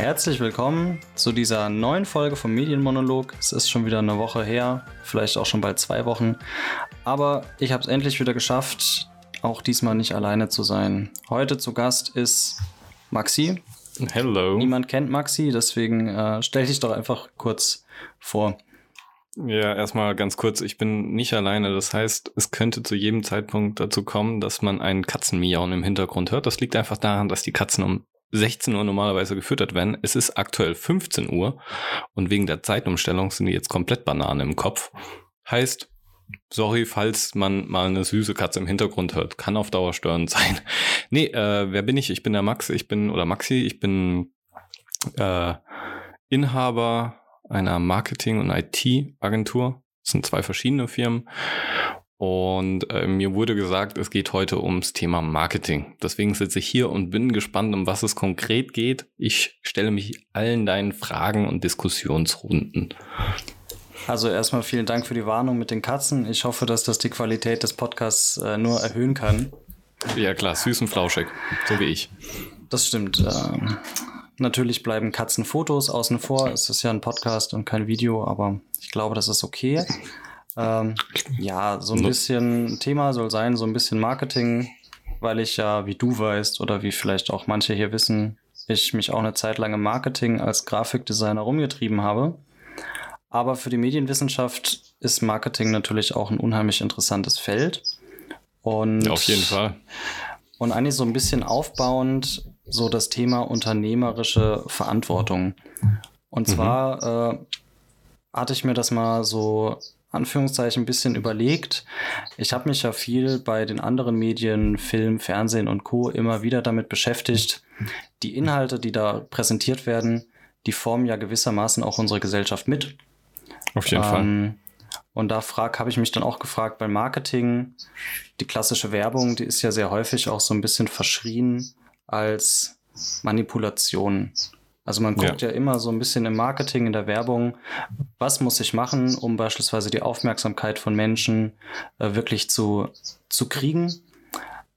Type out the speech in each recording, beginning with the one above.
Herzlich willkommen zu dieser neuen Folge vom Medienmonolog. Es ist schon wieder eine Woche her, vielleicht auch schon bald zwei Wochen. Aber ich habe es endlich wieder geschafft, auch diesmal nicht alleine zu sein. Heute zu Gast ist Maxi. Hello. Niemand kennt Maxi, deswegen äh, stell dich doch einfach kurz vor. Ja, erstmal ganz kurz, ich bin nicht alleine. Das heißt, es könnte zu jedem Zeitpunkt dazu kommen, dass man einen Katzenmiauen im Hintergrund hört. Das liegt einfach daran, dass die Katzen um 16 Uhr normalerweise gefüttert werden. Es ist aktuell 15 Uhr und wegen der Zeitumstellung sind die jetzt komplett Banane im Kopf. Heißt, sorry, falls man mal eine süße Katze im Hintergrund hört, kann auf Dauer störend sein. Nee, äh, wer bin ich? Ich bin der Max, ich bin, oder Maxi, ich bin äh, Inhaber einer Marketing- und IT-Agentur. Das sind zwei verschiedene Firmen. Und äh, mir wurde gesagt, es geht heute ums Thema Marketing. Deswegen sitze ich hier und bin gespannt, um was es konkret geht. Ich stelle mich allen deinen Fragen und Diskussionsrunden. Also erstmal vielen Dank für die Warnung mit den Katzen. Ich hoffe, dass das die Qualität des Podcasts äh, nur erhöhen kann. Ja klar, süß und flauschig, so wie ich. Das stimmt. Ähm, natürlich bleiben Katzenfotos außen vor. Es ist ja ein Podcast und kein Video, aber ich glaube, das ist okay. Ähm, ja, so ein bisschen Thema soll sein, so ein bisschen Marketing, weil ich ja, wie du weißt oder wie vielleicht auch manche hier wissen, ich mich auch eine Zeit lang im Marketing als Grafikdesigner rumgetrieben habe. Aber für die Medienwissenschaft ist Marketing natürlich auch ein unheimlich interessantes Feld. Und Auf jeden Fall. Und eigentlich so ein bisschen aufbauend so das Thema unternehmerische Verantwortung. Und mhm. zwar äh, hatte ich mir das mal so Anführungszeichen ein bisschen überlegt. Ich habe mich ja viel bei den anderen Medien, Film, Fernsehen und Co. immer wieder damit beschäftigt. Die Inhalte, die da präsentiert werden, die formen ja gewissermaßen auch unsere Gesellschaft mit. Auf jeden ähm, Fall. Und da habe ich mich dann auch gefragt, bei Marketing, die klassische Werbung, die ist ja sehr häufig auch so ein bisschen verschrien als Manipulation. Also man guckt ja. ja. immer so ein bisschen im Marketing, in der Werbung, was muss ich machen, um beispielsweise die Aufmerksamkeit von Menschen äh, wirklich zu, zu kriegen.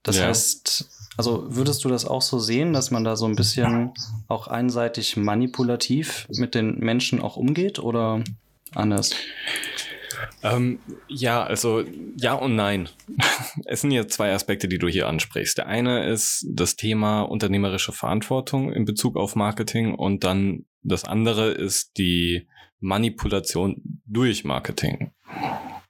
Das ja. heißt, also würdest du das auch so sehen, dass man da so ein bisschen auch einseitig manipulativ mit den Menschen auch umgeht oder anders? Ähm, ja, also ja und nein. Es sind ja zwei Aspekte, die du hier ansprichst. Der eine ist das Thema unternehmerische Verantwortung in Bezug auf Marketing und dann das andere ist die Manipulation durch Marketing.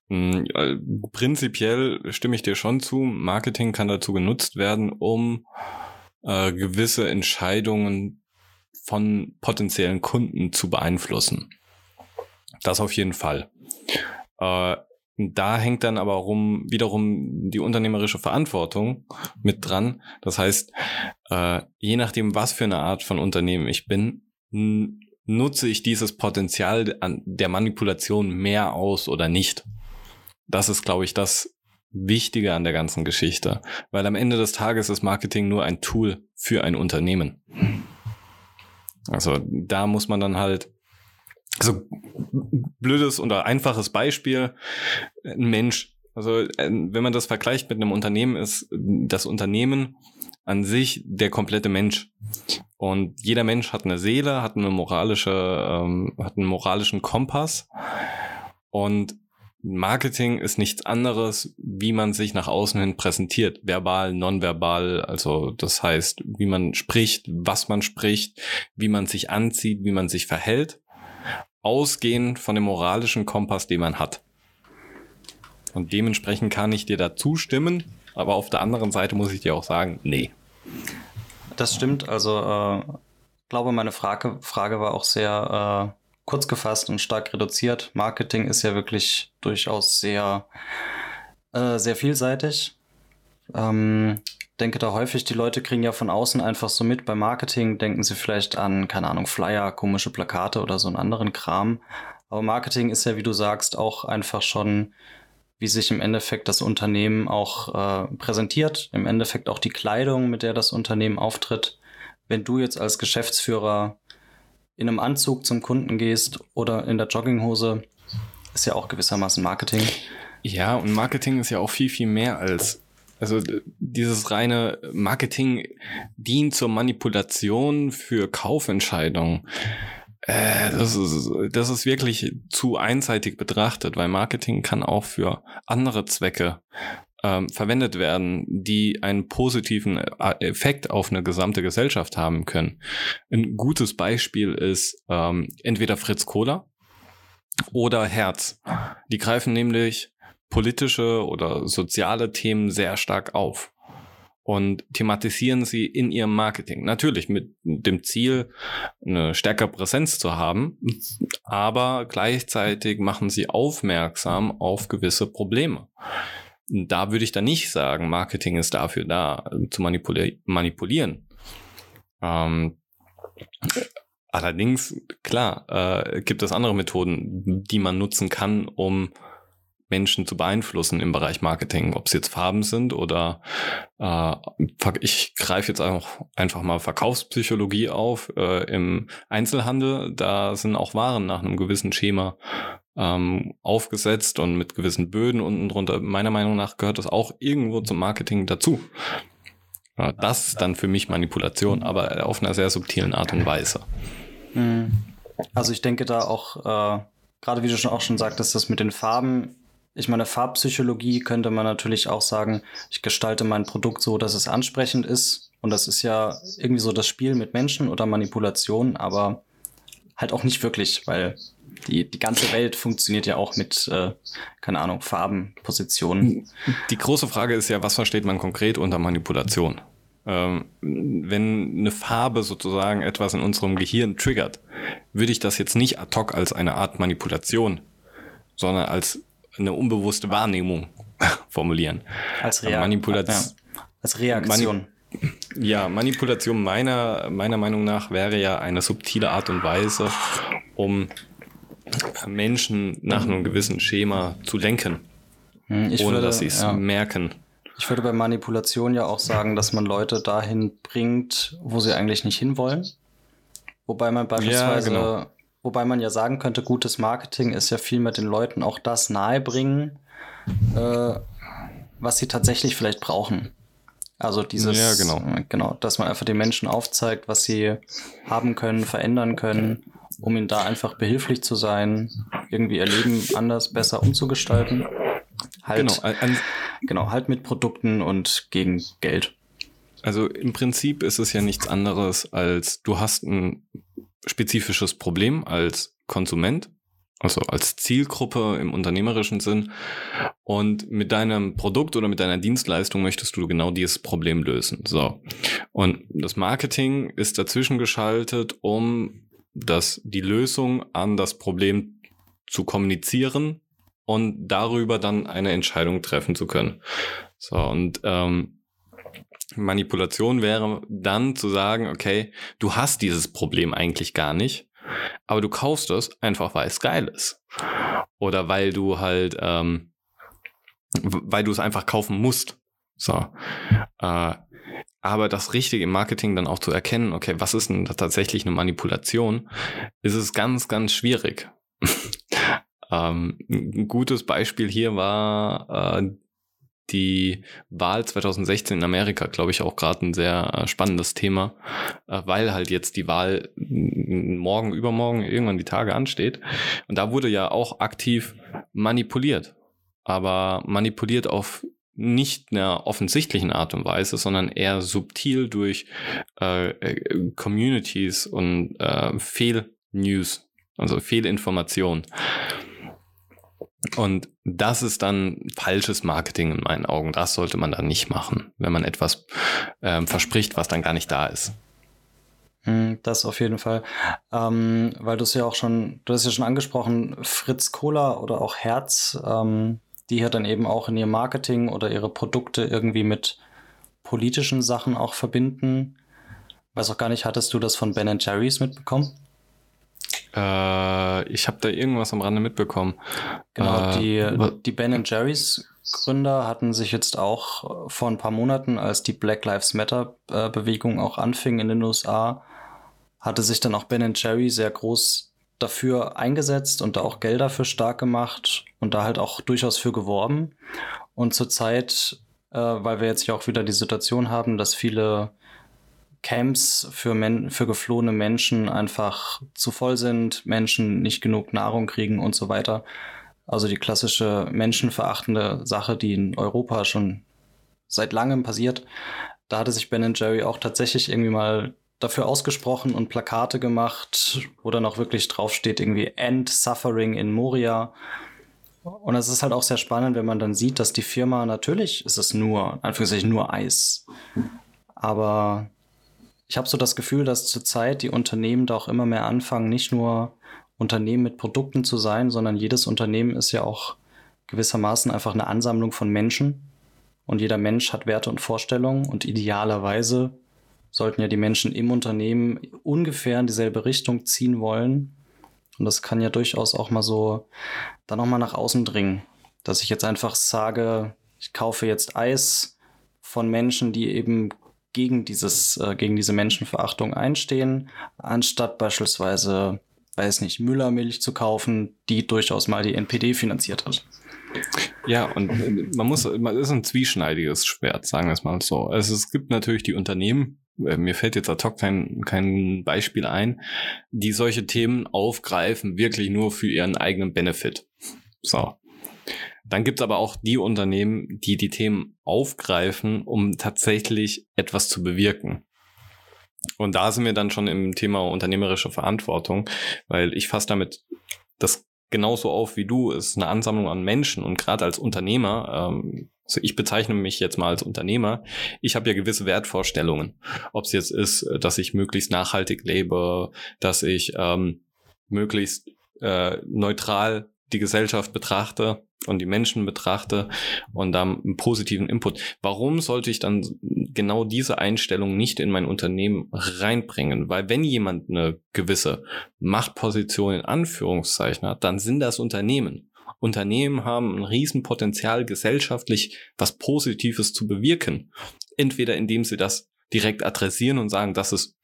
Hm, äh, prinzipiell stimme ich dir schon zu, Marketing kann dazu genutzt werden, um äh, gewisse Entscheidungen von potenziellen Kunden zu beeinflussen. Das auf jeden Fall. Äh, da hängt dann aber rum, wiederum die unternehmerische Verantwortung mit dran. Das heißt, äh, je nachdem, was für eine Art von Unternehmen ich bin, nutze ich dieses Potenzial an der Manipulation mehr aus oder nicht. Das ist, glaube ich, das Wichtige an der ganzen Geschichte. Weil am Ende des Tages ist Marketing nur ein Tool für ein Unternehmen. Also da muss man dann halt so blödes oder einfaches Beispiel, ein Mensch. Also äh, wenn man das vergleicht mit einem Unternehmen, ist das Unternehmen an sich der komplette Mensch. Und jeder Mensch hat eine Seele, hat eine moralische, ähm, hat einen moralischen Kompass. Und Marketing ist nichts anderes, wie man sich nach außen hin präsentiert, verbal, nonverbal, also das heißt, wie man spricht, was man spricht, wie man sich anzieht, wie man sich verhält ausgehend von dem moralischen Kompass, den man hat. Und dementsprechend kann ich dir da zustimmen, aber auf der anderen Seite muss ich dir auch sagen, nee. Das stimmt. Also äh, glaube, meine Frage, Frage war auch sehr äh, kurz gefasst und stark reduziert. Marketing ist ja wirklich durchaus sehr, äh, sehr vielseitig. Ähm, denke da häufig, die Leute kriegen ja von außen einfach so mit. Beim Marketing denken sie vielleicht an, keine Ahnung, Flyer, komische Plakate oder so einen anderen Kram. Aber Marketing ist ja, wie du sagst, auch einfach schon, wie sich im Endeffekt das Unternehmen auch äh, präsentiert. Im Endeffekt auch die Kleidung, mit der das Unternehmen auftritt. Wenn du jetzt als Geschäftsführer in einem Anzug zum Kunden gehst oder in der Jogginghose, ist ja auch gewissermaßen Marketing. Ja, und Marketing ist ja auch viel, viel mehr als also dieses reine Marketing dient zur Manipulation für Kaufentscheidungen. Äh, das, ist, das ist wirklich zu einseitig betrachtet, weil Marketing kann auch für andere Zwecke ähm, verwendet werden, die einen positiven äh, Effekt auf eine gesamte Gesellschaft haben können. Ein gutes Beispiel ist ähm, entweder Fritz Kohler oder Herz. Die greifen nämlich politische oder soziale Themen sehr stark auf und thematisieren sie in ihrem Marketing. Natürlich mit dem Ziel, eine stärkere Präsenz zu haben, aber gleichzeitig machen sie aufmerksam auf gewisse Probleme. Da würde ich dann nicht sagen, Marketing ist dafür da, zu manipuli manipulieren. Ähm, allerdings, klar, äh, gibt es andere Methoden, die man nutzen kann, um Menschen zu beeinflussen im Bereich Marketing, ob es jetzt Farben sind oder äh, ich greife jetzt auch einfach mal Verkaufspsychologie auf äh, im Einzelhandel. Da sind auch Waren nach einem gewissen Schema ähm, aufgesetzt und mit gewissen Böden unten drunter. Meiner Meinung nach gehört das auch irgendwo zum Marketing dazu. Ja, das ist dann für mich Manipulation, aber auf einer sehr subtilen Art und Weise. Hm. Also ich denke da auch, äh, gerade wie du schon auch schon sagtest, das mit den Farben ich meine, Farbpsychologie könnte man natürlich auch sagen, ich gestalte mein Produkt so, dass es ansprechend ist. Und das ist ja irgendwie so das Spiel mit Menschen oder Manipulation, aber halt auch nicht wirklich, weil die, die ganze Welt funktioniert ja auch mit, äh, keine Ahnung, Farben, Positionen. Die große Frage ist ja, was versteht man konkret unter Manipulation? Ähm, wenn eine Farbe sozusagen etwas in unserem Gehirn triggert, würde ich das jetzt nicht ad hoc als eine Art Manipulation, sondern als eine unbewusste Wahrnehmung formulieren. Als, Rea Manipulation. Ja, als Reaktion. Mani ja, Manipulation meiner, meiner Meinung nach wäre ja eine subtile Art und Weise, um Menschen nach einem gewissen Schema zu lenken, hm, ich ohne würde, dass sie es ja. merken. Ich würde bei Manipulation ja auch sagen, dass man Leute dahin bringt, wo sie eigentlich nicht hinwollen. Wobei man beispielsweise ja, genau. Wobei man ja sagen könnte, gutes Marketing ist ja viel mit den Leuten auch das nahebringen, äh, was sie tatsächlich vielleicht brauchen. Also dieses, ja, genau. Genau, dass man einfach den Menschen aufzeigt, was sie haben können, verändern können, um ihnen da einfach behilflich zu sein, irgendwie ihr Leben anders, besser umzugestalten. Halt, genau, an, genau, halt mit Produkten und gegen Geld. Also im Prinzip ist es ja nichts anderes als du hast ein spezifisches Problem als Konsument, also als Zielgruppe im unternehmerischen Sinn. Und mit deinem Produkt oder mit deiner Dienstleistung möchtest du genau dieses Problem lösen. So. Und das Marketing ist dazwischen geschaltet, um das, die Lösung an das Problem zu kommunizieren und darüber dann eine Entscheidung treffen zu können. So, und ähm, Manipulation wäre dann zu sagen, okay, du hast dieses Problem eigentlich gar nicht, aber du kaufst es einfach, weil es geil ist. Oder weil du halt, ähm, weil du es einfach kaufen musst. So. Äh, aber das Richtige im Marketing dann auch zu erkennen, okay, was ist denn tatsächlich eine Manipulation, ist es ganz, ganz schwierig. ähm, ein gutes Beispiel hier war äh, die Wahl 2016 in Amerika, glaube ich, auch gerade ein sehr äh, spannendes Thema, äh, weil halt jetzt die Wahl morgen, übermorgen, irgendwann die Tage ansteht. Und da wurde ja auch aktiv manipuliert. Aber manipuliert auf nicht einer offensichtlichen Art und Weise, sondern eher subtil durch äh, äh Communities und äh, Fehlnews, also Fehlinformation. Und das ist dann falsches Marketing in meinen Augen. Das sollte man dann nicht machen, wenn man etwas ähm, verspricht, was dann gar nicht da ist. Hm, das auf jeden Fall. Ähm, weil du es ja auch schon, du hast ja schon angesprochen, Fritz Cola oder auch Herz, ähm, die ja dann eben auch in ihr Marketing oder ihre Produkte irgendwie mit politischen Sachen auch verbinden. Weiß auch gar nicht, hattest du das von Ben Jerry's mitbekommen? Äh, ich habe da irgendwas am Rande mitbekommen. Genau, äh, die, die Ben Jerry's Gründer hatten sich jetzt auch vor ein paar Monaten, als die Black Lives Matter äh, Bewegung auch anfing in den USA, hatte sich dann auch Ben Jerry sehr groß dafür eingesetzt und da auch Gelder für stark gemacht und da halt auch durchaus für geworben. Und zurzeit äh, weil wir jetzt ja auch wieder die Situation haben, dass viele Camps für, Men für geflohene Menschen einfach zu voll sind, Menschen nicht genug Nahrung kriegen und so weiter. Also die klassische menschenverachtende Sache, die in Europa schon seit langem passiert. Da hatte sich Ben Jerry auch tatsächlich irgendwie mal dafür ausgesprochen und Plakate gemacht, wo dann auch wirklich draufsteht, irgendwie End Suffering in Moria. Und es ist halt auch sehr spannend, wenn man dann sieht, dass die Firma, natürlich ist es nur, Anführungszeichen nur Eis. Aber ich habe so das Gefühl, dass zurzeit die Unternehmen da auch immer mehr anfangen, nicht nur Unternehmen mit Produkten zu sein, sondern jedes Unternehmen ist ja auch gewissermaßen einfach eine Ansammlung von Menschen. Und jeder Mensch hat Werte und Vorstellungen und idealerweise sollten ja die Menschen im Unternehmen ungefähr in dieselbe Richtung ziehen wollen. Und das kann ja durchaus auch mal so dann nochmal nach außen dringen. Dass ich jetzt einfach sage, ich kaufe jetzt Eis von Menschen, die eben gegen dieses, äh, gegen diese Menschenverachtung einstehen, anstatt beispielsweise weiß nicht, Müllermilch zu kaufen, die durchaus mal die NPD finanziert hat. Ja, und äh, man muss, man ist ein zwieschneidiges Schwert, sagen wir es mal so. Also es gibt natürlich die Unternehmen, äh, mir fällt jetzt ad hoc kein, kein Beispiel ein, die solche Themen aufgreifen, wirklich nur für ihren eigenen Benefit. So. Dann gibt's aber auch die Unternehmen, die die Themen aufgreifen, um tatsächlich etwas zu bewirken. Und da sind wir dann schon im Thema unternehmerische Verantwortung, weil ich fasse damit das genauso auf wie du, es ist eine Ansammlung an Menschen und gerade als Unternehmer, ähm, also ich bezeichne mich jetzt mal als Unternehmer, ich habe ja gewisse Wertvorstellungen. Ob es jetzt ist, dass ich möglichst nachhaltig lebe, dass ich ähm, möglichst äh, neutral die Gesellschaft betrachte, und die Menschen betrachte und dann einen positiven Input. Warum sollte ich dann genau diese Einstellung nicht in mein Unternehmen reinbringen? Weil wenn jemand eine gewisse Machtposition in Anführungszeichen hat, dann sind das Unternehmen. Unternehmen haben ein Riesenpotenzial, gesellschaftlich was Positives zu bewirken. Entweder indem sie das direkt adressieren und sagen, das ist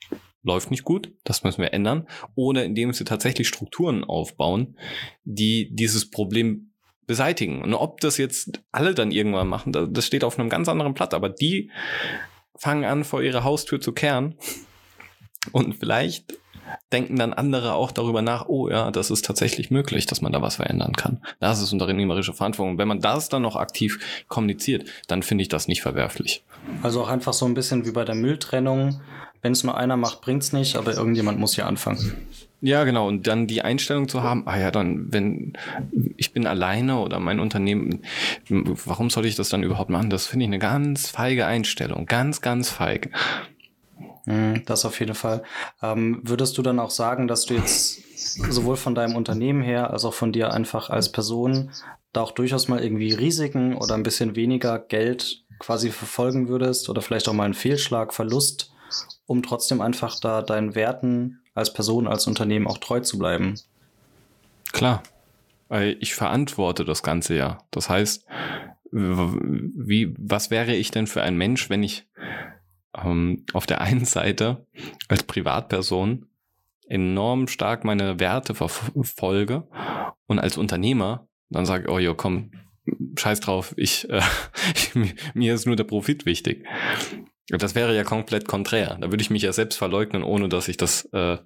läuft nicht gut, das müssen wir ändern, oder indem sie tatsächlich Strukturen aufbauen, die dieses Problem beseitigen. Und ob das jetzt alle dann irgendwann machen, das steht auf einem ganz anderen Blatt. Aber die fangen an, vor ihrer Haustür zu kehren. Und vielleicht denken dann andere auch darüber nach, oh ja, das ist tatsächlich möglich, dass man da was verändern kann. Das ist unternehmerische Verantwortung. Und wenn man das dann noch aktiv kommuniziert, dann finde ich das nicht verwerflich. Also auch einfach so ein bisschen wie bei der Mülltrennung. Wenn es nur einer macht, bringt es nicht, aber irgendjemand muss hier anfangen. Ja, genau. Und dann die Einstellung zu haben, ah ja, dann, wenn ich bin alleine oder mein Unternehmen, warum soll ich das dann überhaupt machen? Das finde ich eine ganz feige Einstellung. Ganz, ganz feig. Mhm, das auf jeden Fall. Ähm, würdest du dann auch sagen, dass du jetzt sowohl von deinem Unternehmen her als auch von dir einfach als Person da auch durchaus mal irgendwie Risiken oder ein bisschen weniger Geld quasi verfolgen würdest oder vielleicht auch mal einen Fehlschlag, Verlust, um trotzdem einfach da deinen Werten als Person, als Unternehmen auch treu zu bleiben. Klar, ich verantworte das Ganze ja. Das heißt, wie, was wäre ich denn für ein Mensch, wenn ich ähm, auf der einen Seite als Privatperson enorm stark meine Werte verfolge und als Unternehmer dann sage, oh ja, komm, scheiß drauf, ich, äh, mir ist nur der Profit wichtig. Das wäre ja komplett konträr. Da würde ich mich ja selbst verleugnen, ohne dass ich das äh,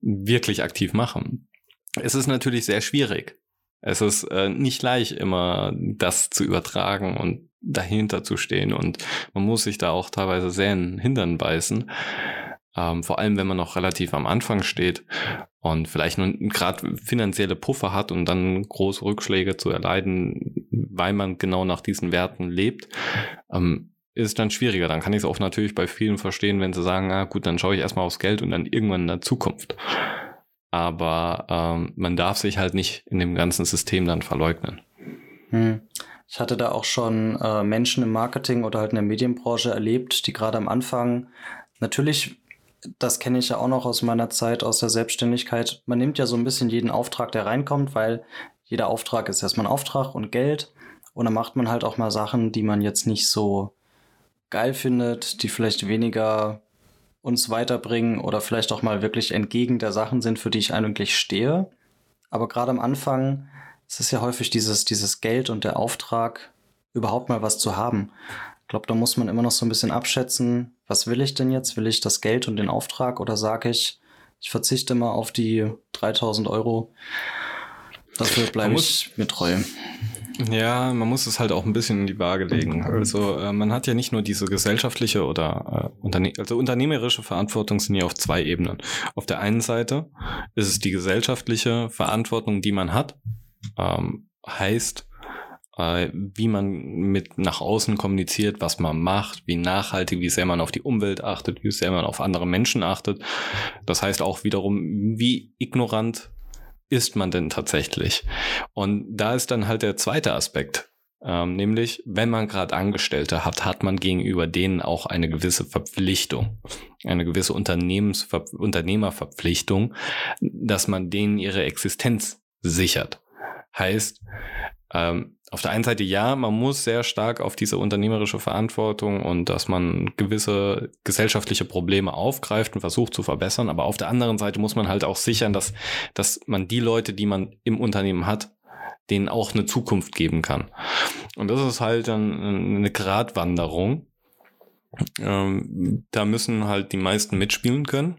wirklich aktiv mache. Es ist natürlich sehr schwierig. Es ist äh, nicht leicht, immer das zu übertragen und dahinter zu stehen. Und man muss sich da auch teilweise sehr in Hintern beißen. Ähm, vor allem, wenn man noch relativ am Anfang steht und vielleicht nur gerade finanzielle Puffer hat und dann große Rückschläge zu erleiden, weil man genau nach diesen Werten lebt. Ähm, ist dann schwieriger. Dann kann ich es auch natürlich bei vielen verstehen, wenn sie sagen, ah gut, dann schaue ich erstmal aufs Geld und dann irgendwann in der Zukunft. Aber ähm, man darf sich halt nicht in dem ganzen System dann verleugnen. Hm. Ich hatte da auch schon äh, Menschen im Marketing oder halt in der Medienbranche erlebt, die gerade am Anfang natürlich, das kenne ich ja auch noch aus meiner Zeit aus der Selbstständigkeit, man nimmt ja so ein bisschen jeden Auftrag, der reinkommt, weil jeder Auftrag ist erstmal ein Auftrag und Geld. Und dann macht man halt auch mal Sachen, die man jetzt nicht so geil findet, die vielleicht weniger uns weiterbringen oder vielleicht auch mal wirklich entgegen der Sachen sind, für die ich eigentlich stehe. Aber gerade am Anfang ist es ja häufig dieses, dieses Geld und der Auftrag überhaupt mal was zu haben. Ich glaube, da muss man immer noch so ein bisschen abschätzen, was will ich denn jetzt? Will ich das Geld und den Auftrag oder sage ich, ich verzichte mal auf die 3000 Euro. Dafür bleibe ich mir treu. Ja, man muss es halt auch ein bisschen in die Waage legen. Also äh, man hat ja nicht nur diese gesellschaftliche oder äh, Unterne also unternehmerische Verantwortung sind ja auf zwei Ebenen. Auf der einen Seite ist es die gesellschaftliche Verantwortung, die man hat. Ähm, heißt, äh, wie man mit nach außen kommuniziert, was man macht, wie nachhaltig, wie sehr man auf die Umwelt achtet, wie sehr man auf andere Menschen achtet. Das heißt auch wiederum, wie ignorant ist man denn tatsächlich? Und da ist dann halt der zweite Aspekt. Ähm, nämlich, wenn man gerade Angestellte hat, hat man gegenüber denen auch eine gewisse Verpflichtung, eine gewisse Unternehmensver Unternehmerverpflichtung, dass man denen ihre Existenz sichert. Heißt, ähm, auf der einen Seite ja, man muss sehr stark auf diese unternehmerische Verantwortung und dass man gewisse gesellschaftliche Probleme aufgreift und versucht zu verbessern, aber auf der anderen Seite muss man halt auch sichern, dass, dass man die Leute, die man im Unternehmen hat, denen auch eine Zukunft geben kann. Und das ist halt dann eine Gratwanderung. Ähm, da müssen halt die meisten mitspielen können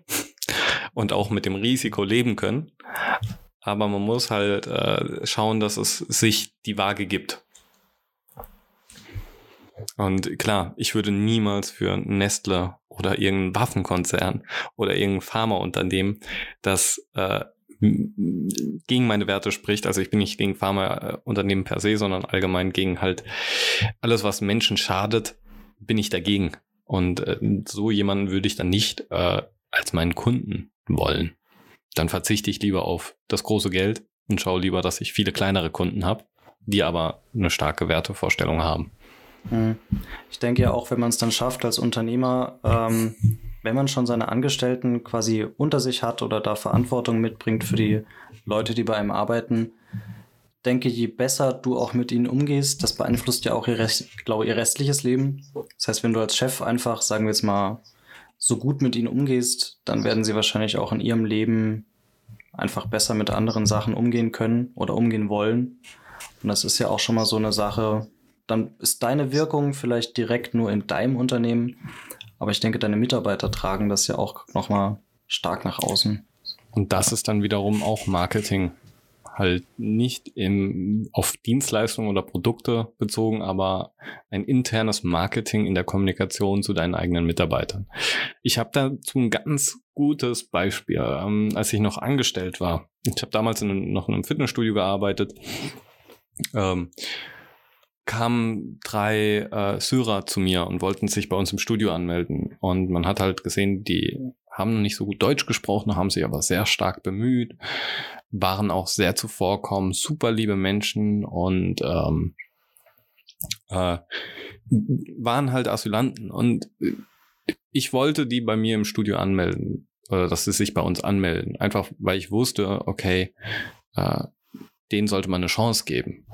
und auch mit dem Risiko leben können aber man muss halt äh, schauen, dass es sich die Waage gibt. Und klar, ich würde niemals für Nestle oder irgendeinen Waffenkonzern oder irgendein Pharmaunternehmen, das äh, gegen meine Werte spricht. Also ich bin nicht gegen Pharmaunternehmen per se, sondern allgemein gegen halt alles, was Menschen schadet, bin ich dagegen. Und äh, so jemanden würde ich dann nicht äh, als meinen Kunden wollen dann verzichte ich lieber auf das große Geld und schaue lieber, dass ich viele kleinere Kunden habe, die aber eine starke Wertevorstellung haben. Hm. Ich denke ja auch, wenn man es dann schafft als Unternehmer, ähm, wenn man schon seine Angestellten quasi unter sich hat oder da Verantwortung mitbringt für die Leute, die bei einem arbeiten, denke, je besser du auch mit ihnen umgehst, das beeinflusst ja auch ihr, Rest, glaube, ihr restliches Leben. Das heißt, wenn du als Chef einfach, sagen wir jetzt mal, so gut mit ihnen umgehst, dann werden sie wahrscheinlich auch in ihrem Leben einfach besser mit anderen Sachen umgehen können oder umgehen wollen. Und das ist ja auch schon mal so eine Sache. Dann ist deine Wirkung vielleicht direkt nur in deinem Unternehmen, aber ich denke, deine Mitarbeiter tragen das ja auch nochmal stark nach außen. Und das ist dann wiederum auch Marketing halt nicht im, auf Dienstleistungen oder Produkte bezogen, aber ein internes Marketing in der Kommunikation zu deinen eigenen Mitarbeitern. Ich habe dazu ein ganz gutes Beispiel, ähm, als ich noch angestellt war. Ich habe damals in, noch in einem Fitnessstudio gearbeitet. Ähm, kamen drei äh, Syrer zu mir und wollten sich bei uns im Studio anmelden. Und man hat halt gesehen, die haben noch nicht so gut Deutsch gesprochen, haben sich aber sehr stark bemüht, waren auch sehr zuvorkommend, super liebe Menschen und ähm, äh, waren halt Asylanten. Und ich wollte die bei mir im Studio anmelden, oder dass sie sich bei uns anmelden, einfach weil ich wusste, okay, äh, denen sollte man eine Chance geben.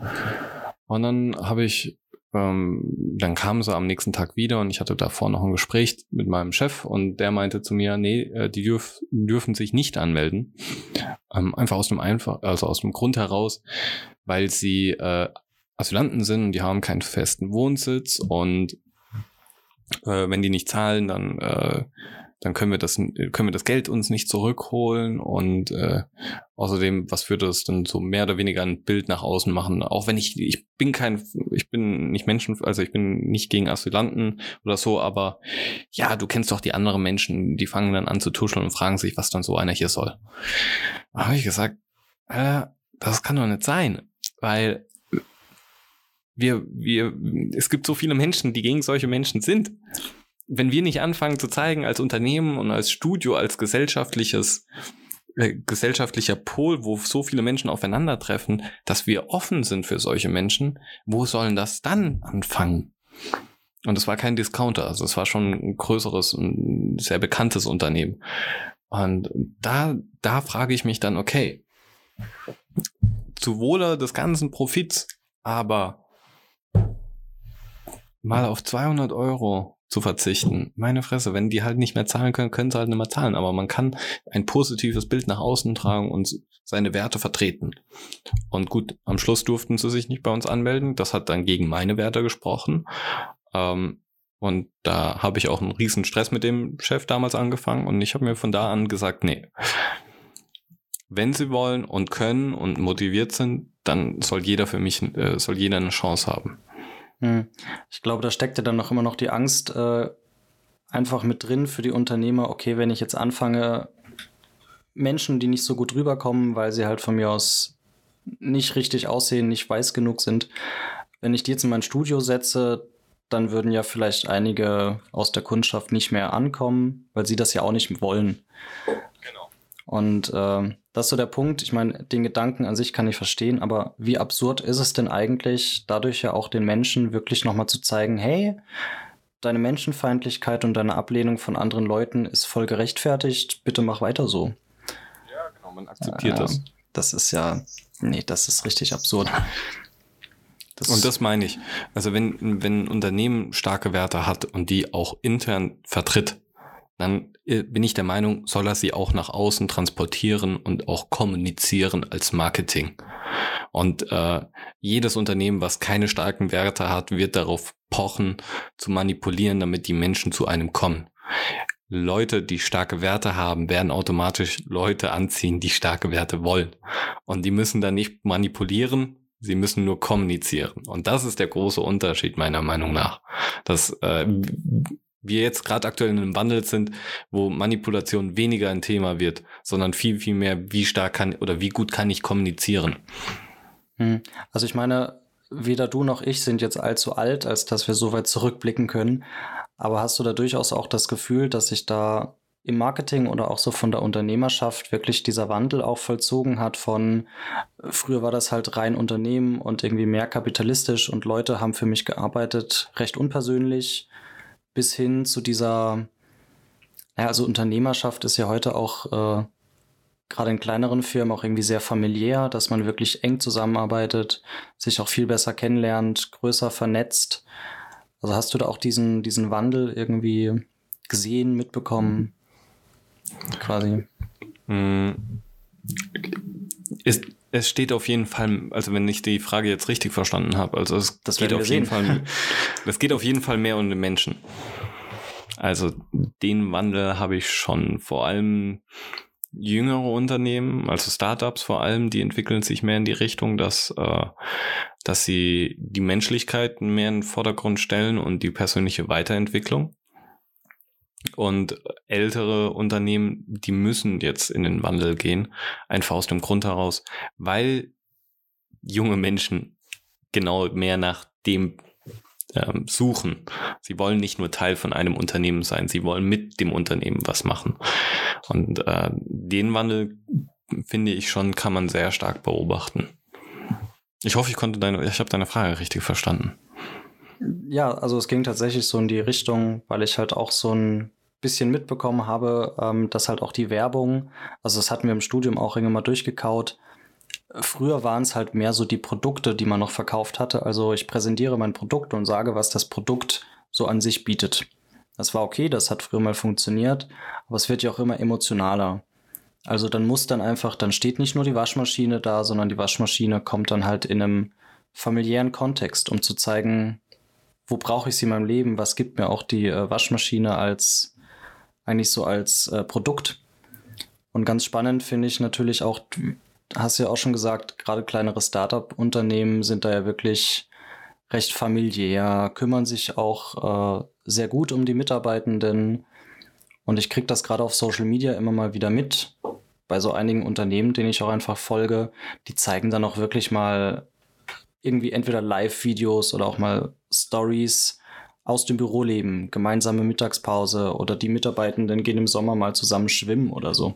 Und dann habe ich ähm, dann kamen sie am nächsten Tag wieder und ich hatte davor noch ein Gespräch mit meinem Chef und der meinte zu mir, nee, äh, die dürf, dürfen sich nicht anmelden. Ähm, einfach aus dem einfach, also aus dem Grund heraus, weil sie äh, Asylanten sind und die haben keinen festen Wohnsitz und äh, wenn die nicht zahlen, dann äh, dann können wir das, können wir das Geld uns nicht zurückholen und äh, außerdem, was würde das denn so mehr oder weniger ein Bild nach außen machen? Auch wenn ich, ich bin kein, ich bin nicht Menschen, also ich bin nicht gegen Asylanten oder so, aber ja, du kennst doch die anderen Menschen, die fangen dann an zu tuscheln und fragen sich, was dann so einer hier soll. Da habe ich gesagt, äh, das kann doch nicht sein, weil wir, wir, es gibt so viele Menschen, die gegen solche Menschen sind wenn wir nicht anfangen zu zeigen als Unternehmen und als Studio, als gesellschaftliches äh, gesellschaftlicher Pol, wo so viele Menschen aufeinandertreffen, dass wir offen sind für solche Menschen, wo sollen das dann anfangen? Und es war kein Discounter, also es war schon ein größeres, ein sehr bekanntes Unternehmen. Und da, da frage ich mich dann, okay, zu Wohle des ganzen Profits, aber mal auf 200 Euro zu verzichten. Meine Fresse, wenn die halt nicht mehr zahlen können, können sie halt nicht mehr zahlen. Aber man kann ein positives Bild nach außen tragen und seine Werte vertreten. Und gut, am Schluss durften sie sich nicht bei uns anmelden. Das hat dann gegen meine Werte gesprochen. Ähm, und da habe ich auch einen riesen Stress mit dem Chef damals angefangen. Und ich habe mir von da an gesagt, nee, wenn sie wollen und können und motiviert sind, dann soll jeder für mich, äh, soll jeder eine Chance haben. Hm. Ich glaube, da steckte dann noch immer noch die Angst äh, einfach mit drin für die Unternehmer, okay, wenn ich jetzt anfange, Menschen, die nicht so gut rüberkommen, weil sie halt von mir aus nicht richtig aussehen, nicht weiß genug sind, wenn ich die jetzt in mein Studio setze, dann würden ja vielleicht einige aus der Kundschaft nicht mehr ankommen, weil sie das ja auch nicht wollen. Und äh, das ist so der Punkt. Ich meine, den Gedanken an sich kann ich verstehen, aber wie absurd ist es denn eigentlich, dadurch ja auch den Menschen wirklich nochmal zu zeigen, hey, deine Menschenfeindlichkeit und deine Ablehnung von anderen Leuten ist voll gerechtfertigt, bitte mach weiter so. Ja, genau, man akzeptiert äh, das. Das ist ja, nee, das ist richtig absurd. Das und das meine ich. Also wenn, wenn ein Unternehmen starke Werte hat und die auch intern vertritt, dann bin ich der Meinung, soll er sie auch nach außen transportieren und auch kommunizieren als Marketing. Und äh, jedes Unternehmen, was keine starken Werte hat, wird darauf pochen, zu manipulieren, damit die Menschen zu einem kommen. Leute, die starke Werte haben, werden automatisch Leute anziehen, die starke Werte wollen. Und die müssen dann nicht manipulieren, sie müssen nur kommunizieren. Und das ist der große Unterschied meiner Meinung nach. Dass äh, wir jetzt gerade aktuell in einem Wandel sind, wo Manipulation weniger ein Thema wird, sondern viel, viel mehr, wie stark kann oder wie gut kann ich kommunizieren. Hm. Also ich meine, weder du noch ich sind jetzt allzu alt, als dass wir so weit zurückblicken können. Aber hast du da durchaus auch das Gefühl, dass sich da im Marketing oder auch so von der Unternehmerschaft wirklich dieser Wandel auch vollzogen hat von früher war das halt rein Unternehmen und irgendwie mehr kapitalistisch und Leute haben für mich gearbeitet, recht unpersönlich bis hin zu dieser, ja, also Unternehmerschaft ist ja heute auch äh, gerade in kleineren Firmen auch irgendwie sehr familiär, dass man wirklich eng zusammenarbeitet, sich auch viel besser kennenlernt, größer vernetzt. Also hast du da auch diesen, diesen Wandel irgendwie gesehen, mitbekommen? Quasi. Mm. Ist, es steht auf jeden Fall, also wenn ich die Frage jetzt richtig verstanden habe, also es das geht auf jeden Fall, es geht auf jeden Fall mehr um den Menschen. Also den Wandel habe ich schon vor allem jüngere Unternehmen, also Startups vor allem, die entwickeln sich mehr in die Richtung, dass, äh, dass sie die Menschlichkeit mehr in den Vordergrund stellen und die persönliche Weiterentwicklung. Und ältere Unternehmen, die müssen jetzt in den Wandel gehen, einfach aus dem Grund heraus, weil junge Menschen genau mehr nach dem ähm, suchen. Sie wollen nicht nur Teil von einem Unternehmen sein, sie wollen mit dem Unternehmen was machen. Und äh, den Wandel, finde ich schon, kann man sehr stark beobachten. Ich hoffe, ich konnte deine, ich habe deine Frage richtig verstanden. Ja, also es ging tatsächlich so in die Richtung, weil ich halt auch so ein bisschen mitbekommen habe, ähm, dass halt auch die Werbung, also das hatten wir im Studium auch mal durchgekaut. Früher waren es halt mehr so die Produkte, die man noch verkauft hatte. Also ich präsentiere mein Produkt und sage, was das Produkt so an sich bietet. Das war okay, das hat früher mal funktioniert, aber es wird ja auch immer emotionaler. Also dann muss dann einfach, dann steht nicht nur die Waschmaschine da, sondern die Waschmaschine kommt dann halt in einem familiären Kontext, um zu zeigen, wo brauche ich sie in meinem Leben, was gibt mir auch die äh, Waschmaschine als eigentlich so als äh, Produkt. Und ganz spannend finde ich natürlich auch, hast du ja auch schon gesagt, gerade kleinere Startup-Unternehmen sind da ja wirklich recht familiär, kümmern sich auch äh, sehr gut um die Mitarbeitenden. Und ich kriege das gerade auf Social Media immer mal wieder mit. Bei so einigen Unternehmen, denen ich auch einfach folge, die zeigen dann auch wirklich mal irgendwie entweder Live-Videos oder auch mal Stories aus dem Büroleben, gemeinsame Mittagspause oder die Mitarbeitenden gehen im Sommer mal zusammen schwimmen oder so.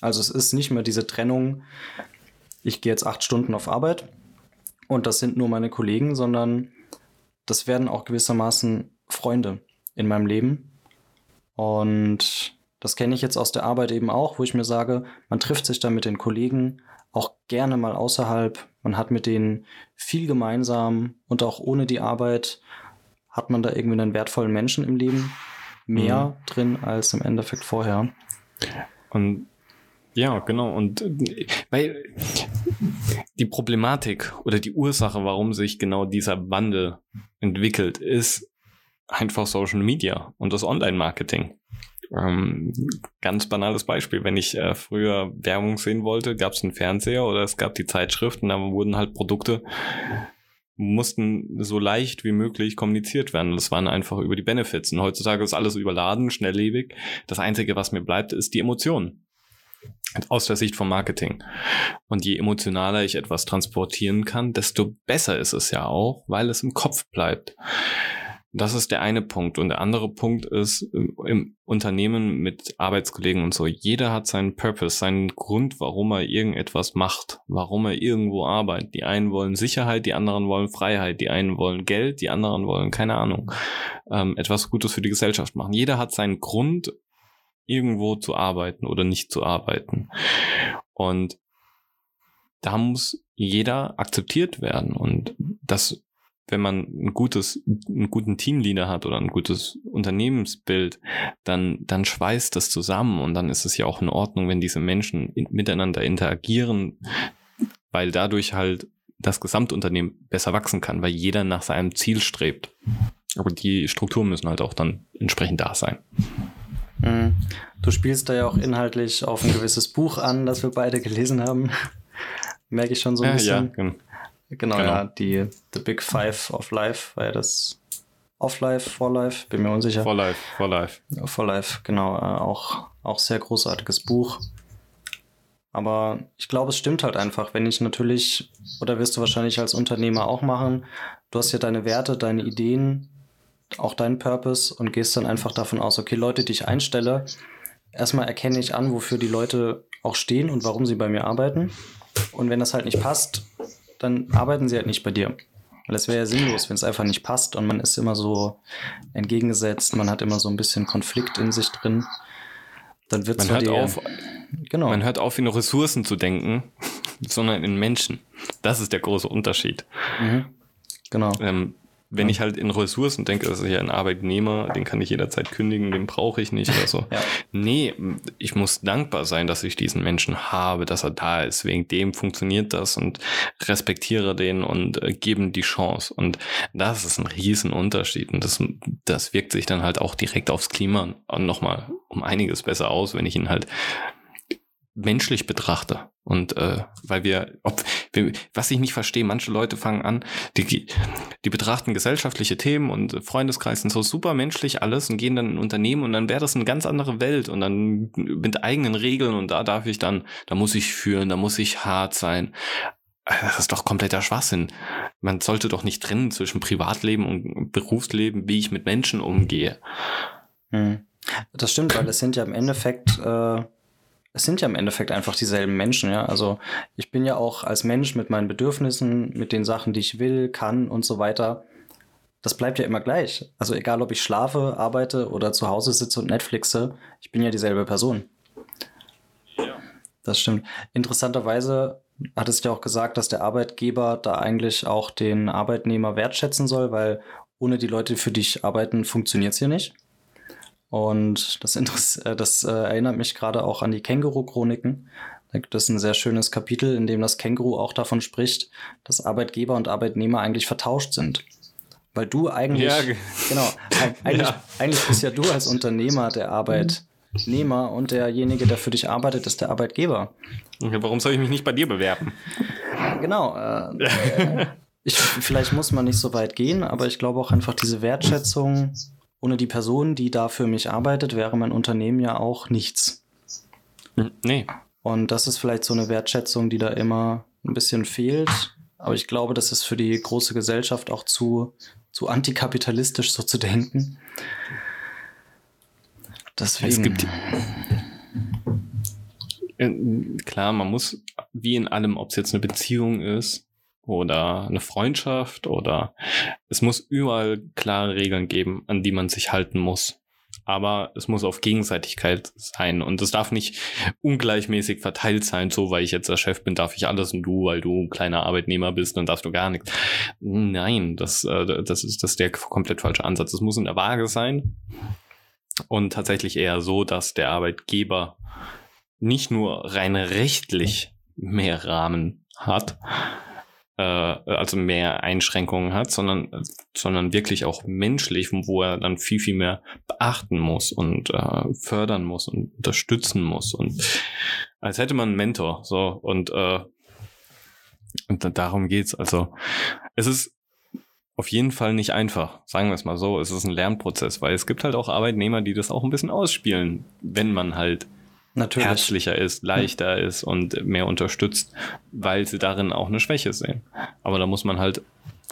Also es ist nicht mehr diese Trennung, ich gehe jetzt acht Stunden auf Arbeit und das sind nur meine Kollegen, sondern das werden auch gewissermaßen Freunde in meinem Leben. Und das kenne ich jetzt aus der Arbeit eben auch, wo ich mir sage, man trifft sich dann mit den Kollegen auch gerne mal außerhalb. Man hat mit denen viel gemeinsam und auch ohne die Arbeit hat man da irgendwie einen wertvollen Menschen im Leben mehr mhm. drin als im Endeffekt vorher. Und ja, genau. Und weil die Problematik oder die Ursache, warum sich genau dieser Wandel entwickelt, ist einfach Social Media und das Online-Marketing. Ähm, ganz banales Beispiel. Wenn ich äh, früher Werbung sehen wollte, gab es einen Fernseher oder es gab die Zeitschriften, da wurden halt Produkte mussten so leicht wie möglich kommuniziert werden. Das waren einfach über die Benefits. Und heutzutage ist alles überladen, schnelllebig. Das Einzige, was mir bleibt, ist die Emotion. Aus der Sicht vom Marketing. Und je emotionaler ich etwas transportieren kann, desto besser ist es ja auch, weil es im Kopf bleibt. Das ist der eine Punkt. Und der andere Punkt ist im Unternehmen mit Arbeitskollegen und so. Jeder hat seinen Purpose, seinen Grund, warum er irgendetwas macht, warum er irgendwo arbeitet. Die einen wollen Sicherheit, die anderen wollen Freiheit, die einen wollen Geld, die anderen wollen, keine Ahnung, ähm, etwas Gutes für die Gesellschaft machen. Jeder hat seinen Grund, irgendwo zu arbeiten oder nicht zu arbeiten. Und da muss jeder akzeptiert werden. Und das wenn man ein gutes, einen guten Teamleader hat oder ein gutes Unternehmensbild, dann, dann schweißt das zusammen und dann ist es ja auch in Ordnung, wenn diese Menschen in, miteinander interagieren, weil dadurch halt das Gesamtunternehmen besser wachsen kann, weil jeder nach seinem Ziel strebt. Aber die Strukturen müssen halt auch dann entsprechend da sein. Mhm. Du spielst da ja auch inhaltlich auf ein gewisses Buch an, das wir beide gelesen haben. Merke ich schon so ein ja, bisschen. Ja, genau. Genau, genau, ja, die The Big Five of Life, war ja das Off Life, For Life, bin mir unsicher. For Life, For Life. For Life, genau, äh, auch, auch sehr großartiges Buch. Aber ich glaube, es stimmt halt einfach, wenn ich natürlich, oder wirst du wahrscheinlich als Unternehmer auch machen, du hast ja deine Werte, deine Ideen, auch deinen Purpose und gehst dann einfach davon aus, okay, Leute, die ich einstelle, erstmal erkenne ich an, wofür die Leute auch stehen und warum sie bei mir arbeiten. Und wenn das halt nicht passt, dann arbeiten sie halt nicht bei dir. Weil es wäre ja sinnlos, wenn es einfach nicht passt und man ist immer so entgegengesetzt, man hat immer so ein bisschen Konflikt in sich drin. Dann wird man hört die, auf, genau. Man hört auf, in Ressourcen zu denken, sondern in Menschen. Das ist der große Unterschied. Mhm. Genau. Ähm, wenn ich halt in Ressourcen denke, das ist ja ein Arbeitnehmer, den kann ich jederzeit kündigen, den brauche ich nicht oder so. ja. Nee, ich muss dankbar sein, dass ich diesen Menschen habe, dass er da ist. Wegen dem funktioniert das und respektiere den und äh, geben die Chance. Und das ist ein Riesenunterschied. Und das, das wirkt sich dann halt auch direkt aufs Klima nochmal um einiges besser aus, wenn ich ihn halt menschlich betrachte. Und äh, weil wir, ob, wir, was ich nicht verstehe, manche Leute fangen an, die, die betrachten gesellschaftliche Themen und Freundeskreis und so super menschlich alles und gehen dann in ein Unternehmen und dann wäre das eine ganz andere Welt und dann mit eigenen Regeln und da darf ich dann, da muss ich führen, da muss ich hart sein. Das ist doch kompletter Schwachsinn. Man sollte doch nicht trennen zwischen Privatleben und Berufsleben, wie ich mit Menschen umgehe. Hm. Das stimmt, weil es sind ja im Endeffekt äh es sind ja im Endeffekt einfach dieselben Menschen, ja. Also ich bin ja auch als Mensch mit meinen Bedürfnissen, mit den Sachen, die ich will, kann und so weiter. Das bleibt ja immer gleich. Also egal, ob ich schlafe, arbeite oder zu Hause sitze und Netflixe, ich bin ja dieselbe Person. Ja. Das stimmt. Interessanterweise hat es ja auch gesagt, dass der Arbeitgeber da eigentlich auch den Arbeitnehmer wertschätzen soll, weil ohne die Leute, für dich arbeiten, funktioniert es hier nicht. Und das, Interess äh, das äh, erinnert mich gerade auch an die Känguru-Chroniken. Da gibt es ein sehr schönes Kapitel, in dem das Känguru auch davon spricht, dass Arbeitgeber und Arbeitnehmer eigentlich vertauscht sind. Weil du eigentlich, ja. genau, eigentlich, ja. eigentlich bist ja du als Unternehmer der Arbeitnehmer und derjenige, der für dich arbeitet, ist der Arbeitgeber. Okay, warum soll ich mich nicht bei dir bewerben? Genau. Äh, ich, vielleicht muss man nicht so weit gehen, aber ich glaube auch einfach diese Wertschätzung ohne die Person, die da für mich arbeitet, wäre mein Unternehmen ja auch nichts. Hm, nee. Und das ist vielleicht so eine Wertschätzung, die da immer ein bisschen fehlt. Aber ich glaube, das ist für die große Gesellschaft auch zu, zu antikapitalistisch, so zu denken. Deswegen. Es gibt. Äh, klar, man muss, wie in allem, ob es jetzt eine Beziehung ist, oder eine Freundschaft oder es muss überall klare Regeln geben, an die man sich halten muss. aber es muss auf Gegenseitigkeit sein und es darf nicht ungleichmäßig verteilt sein, so weil ich jetzt der Chef bin, darf ich alles und du, weil du ein kleiner Arbeitnehmer bist, dann darfst du gar nichts. Nein, das, äh, das, ist, das ist der komplett falsche Ansatz. Es muss in der Waage sein und tatsächlich eher so, dass der Arbeitgeber nicht nur rein rechtlich mehr Rahmen hat, äh, also mehr Einschränkungen hat, sondern, sondern wirklich auch menschlich, wo er dann viel, viel mehr beachten muss und äh, fördern muss und unterstützen muss. Und als hätte man einen Mentor. So, und, äh, und darum geht's. Also es ist auf jeden Fall nicht einfach, sagen wir es mal so. Es ist ein Lernprozess, weil es gibt halt auch Arbeitnehmer, die das auch ein bisschen ausspielen, wenn man halt Natürlich. herzlicher ist, leichter mhm. ist und mehr unterstützt, weil sie darin auch eine Schwäche sehen. Aber da muss man halt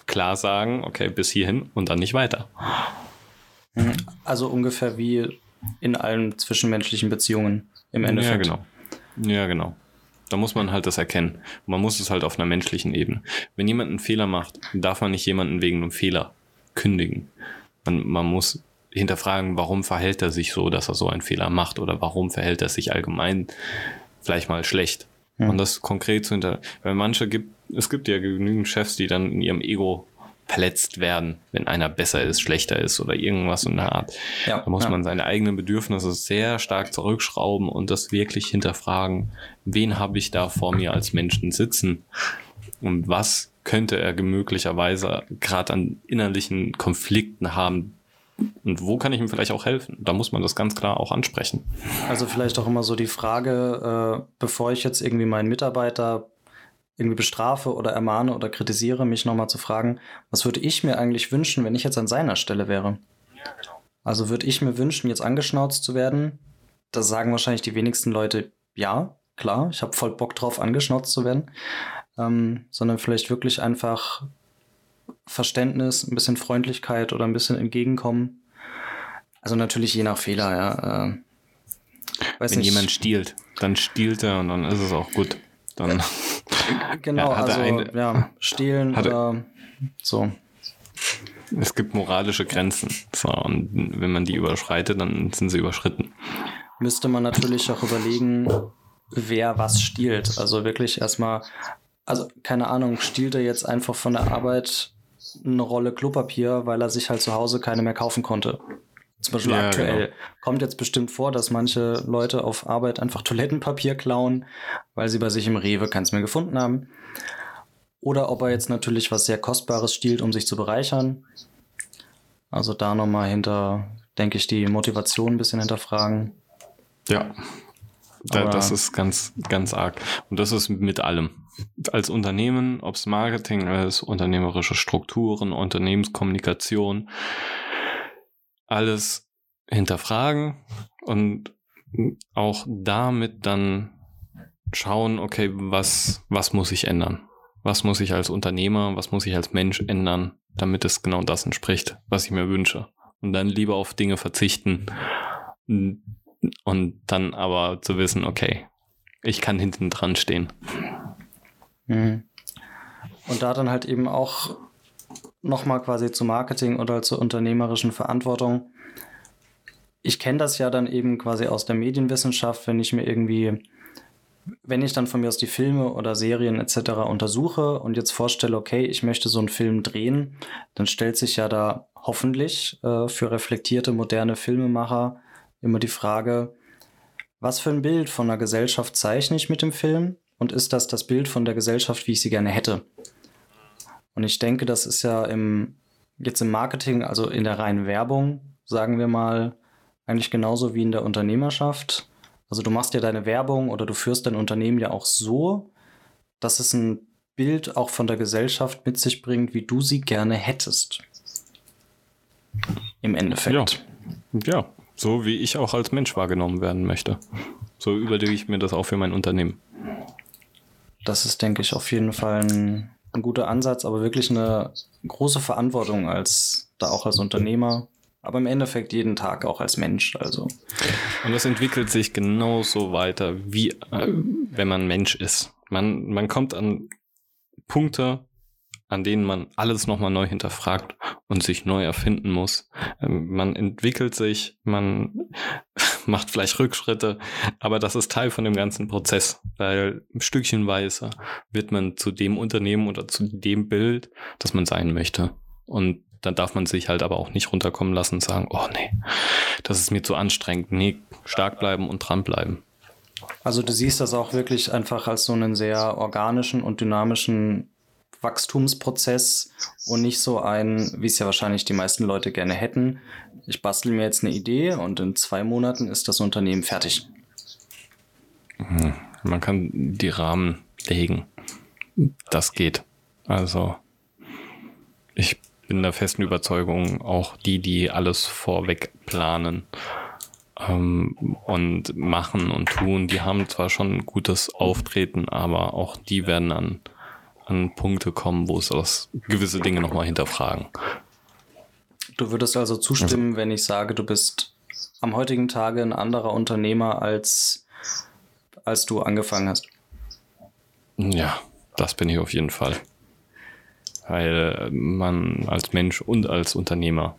klar sagen, okay, bis hierhin und dann nicht weiter. Mhm. Also ungefähr wie in allen zwischenmenschlichen Beziehungen im Endeffekt. Ja, genau. Ja, genau. Da muss man halt das erkennen. Man muss es halt auf einer menschlichen Ebene. Wenn jemand einen Fehler macht, darf man nicht jemanden wegen einem Fehler kündigen. Man, man muss hinterfragen, warum verhält er sich so, dass er so einen Fehler macht oder warum verhält er sich allgemein vielleicht mal schlecht. Ja. Und das konkret zu hinter, weil manche gibt, es gibt ja genügend Chefs, die dann in ihrem Ego verletzt werden, wenn einer besser ist, schlechter ist oder irgendwas in der Art. Ja, da muss ja. man seine eigenen Bedürfnisse sehr stark zurückschrauben und das wirklich hinterfragen, wen habe ich da vor mir als Menschen sitzen und was könnte er möglicherweise gerade an innerlichen Konflikten haben, und wo kann ich ihm vielleicht auch helfen? Da muss man das ganz klar auch ansprechen. Also vielleicht auch immer so die Frage, äh, bevor ich jetzt irgendwie meinen Mitarbeiter irgendwie bestrafe oder ermahne oder kritisiere, mich nochmal zu fragen, was würde ich mir eigentlich wünschen, wenn ich jetzt an seiner Stelle wäre? Also würde ich mir wünschen, jetzt angeschnauzt zu werden? Da sagen wahrscheinlich die wenigsten Leute, ja, klar, ich habe voll Bock drauf, angeschnauzt zu werden. Ähm, sondern vielleicht wirklich einfach Verständnis, ein bisschen Freundlichkeit oder ein bisschen Entgegenkommen. Also natürlich je nach Fehler, ja. Äh, Wenn nicht. jemand stiehlt, dann stiehlt er und dann ist es auch gut. Dann genau, ja, also eine, ja, stehlen oder so. Es gibt moralische Grenzen. So, und wenn man die überschreitet, dann sind sie überschritten. Müsste man natürlich auch überlegen, wer was stiehlt. Also wirklich erstmal, also keine Ahnung, stiehlt er jetzt einfach von der Arbeit eine Rolle Klopapier, weil er sich halt zu Hause keine mehr kaufen konnte. Zum Beispiel ja, aktuell. Genau. Kommt jetzt bestimmt vor, dass manche Leute auf Arbeit einfach Toilettenpapier klauen, weil sie bei sich im Rewe keins mehr gefunden haben. Oder ob er jetzt natürlich was sehr Kostbares stiehlt, um sich zu bereichern. Also da nochmal hinter, denke ich, die Motivation ein bisschen hinterfragen. Ja, da, das ist ganz, ganz arg. Und das ist mit allem. Als Unternehmen, ob es Marketing ist, unternehmerische Strukturen, Unternehmenskommunikation, alles hinterfragen und auch damit dann schauen, okay, was, was muss ich ändern? Was muss ich als Unternehmer, was muss ich als Mensch ändern, damit es genau das entspricht, was ich mir wünsche? Und dann lieber auf Dinge verzichten, und dann aber zu wissen, okay, ich kann hinten dran stehen. Mhm. Und da dann halt eben auch nochmal quasi zu Marketing oder zur unternehmerischen Verantwortung. Ich kenne das ja dann eben quasi aus der Medienwissenschaft, wenn ich mir irgendwie, wenn ich dann von mir aus die Filme oder Serien etc. untersuche und jetzt vorstelle, okay, ich möchte so einen Film drehen, dann stellt sich ja da hoffentlich äh, für reflektierte moderne Filmemacher immer die Frage, was für ein Bild von einer Gesellschaft zeichne ich mit dem Film und ist das das Bild von der Gesellschaft, wie ich sie gerne hätte? Und ich denke, das ist ja im, jetzt im Marketing, also in der reinen Werbung, sagen wir mal, eigentlich genauso wie in der Unternehmerschaft. Also du machst ja deine Werbung oder du führst dein Unternehmen ja auch so, dass es ein Bild auch von der Gesellschaft mit sich bringt, wie du sie gerne hättest. Im Endeffekt. Ja, ja so wie ich auch als Mensch wahrgenommen werden möchte. So überlege ich mir das auch für mein Unternehmen. Das ist, denke ich, auf jeden Fall ein, ein guter Ansatz, aber wirklich eine große Verantwortung als da auch als Unternehmer, aber im Endeffekt jeden Tag auch als Mensch. Also. Und das entwickelt sich genauso weiter, wie äh, wenn man Mensch ist. Man, man kommt an Punkte, an denen man alles nochmal neu hinterfragt und sich neu erfinden muss. Ähm, man entwickelt sich, man macht vielleicht Rückschritte, aber das ist Teil von dem ganzen Prozess, weil stückchenweise wird man zu dem Unternehmen oder zu dem Bild, das man sein möchte. Und dann darf man sich halt aber auch nicht runterkommen lassen und sagen, oh nee, das ist mir zu anstrengend. Nee, stark bleiben und dranbleiben. Also du siehst das auch wirklich einfach als so einen sehr organischen und dynamischen Wachstumsprozess und nicht so ein, wie es ja wahrscheinlich die meisten Leute gerne hätten. Ich bastel mir jetzt eine Idee und in zwei Monaten ist das Unternehmen fertig. Mhm. Man kann die Rahmen legen. Das geht. Also ich bin der festen Überzeugung, auch die, die alles vorweg planen ähm, und machen und tun, die haben zwar schon ein gutes Auftreten, aber auch die werden an an Punkte kommen, wo es das gewisse Dinge nochmal hinterfragen. Du würdest also zustimmen, also, wenn ich sage, du bist am heutigen Tage ein anderer Unternehmer, als, als du angefangen hast. Ja, das bin ich auf jeden Fall. Weil man als Mensch und als Unternehmer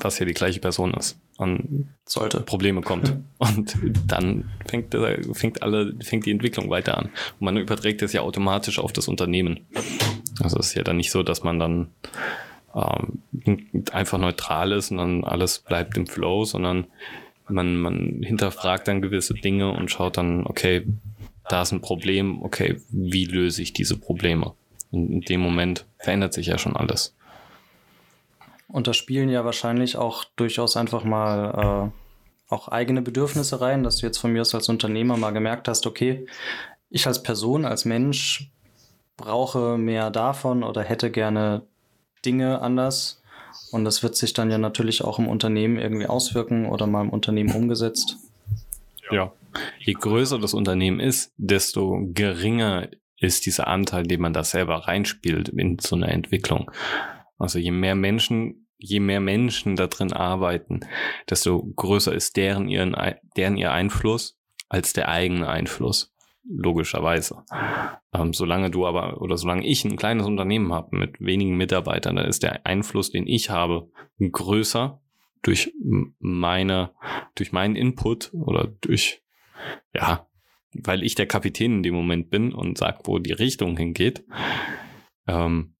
das ja die gleiche Person ist an sollte Probleme kommt. Und dann fängt, fängt alle, fängt die Entwicklung weiter an. Und man überträgt es ja automatisch auf das Unternehmen. Also es ist ja dann nicht so, dass man dann ähm, einfach neutral ist und dann alles bleibt im Flow, sondern man, man hinterfragt dann gewisse Dinge und schaut dann, okay, da ist ein Problem, okay, wie löse ich diese Probleme? Und in dem Moment verändert sich ja schon alles. Und da spielen ja wahrscheinlich auch durchaus einfach mal äh, auch eigene Bedürfnisse rein, dass du jetzt von mir aus als Unternehmer mal gemerkt hast, okay, ich als Person, als Mensch brauche mehr davon oder hätte gerne Dinge anders. Und das wird sich dann ja natürlich auch im Unternehmen irgendwie auswirken oder mal im Unternehmen umgesetzt. Ja, je größer das Unternehmen ist, desto geringer ist dieser Anteil, den man da selber reinspielt in so eine Entwicklung. Also je mehr Menschen, je mehr Menschen da drin arbeiten, desto größer ist deren, ihren, deren ihr Einfluss als der eigene Einfluss. Logischerweise. Ähm, solange du aber, oder solange ich ein kleines Unternehmen habe mit wenigen Mitarbeitern, dann ist der Einfluss, den ich habe, größer durch meine, durch meinen Input oder durch, ja, weil ich der Kapitän in dem Moment bin und sag, wo die Richtung hingeht. Ähm,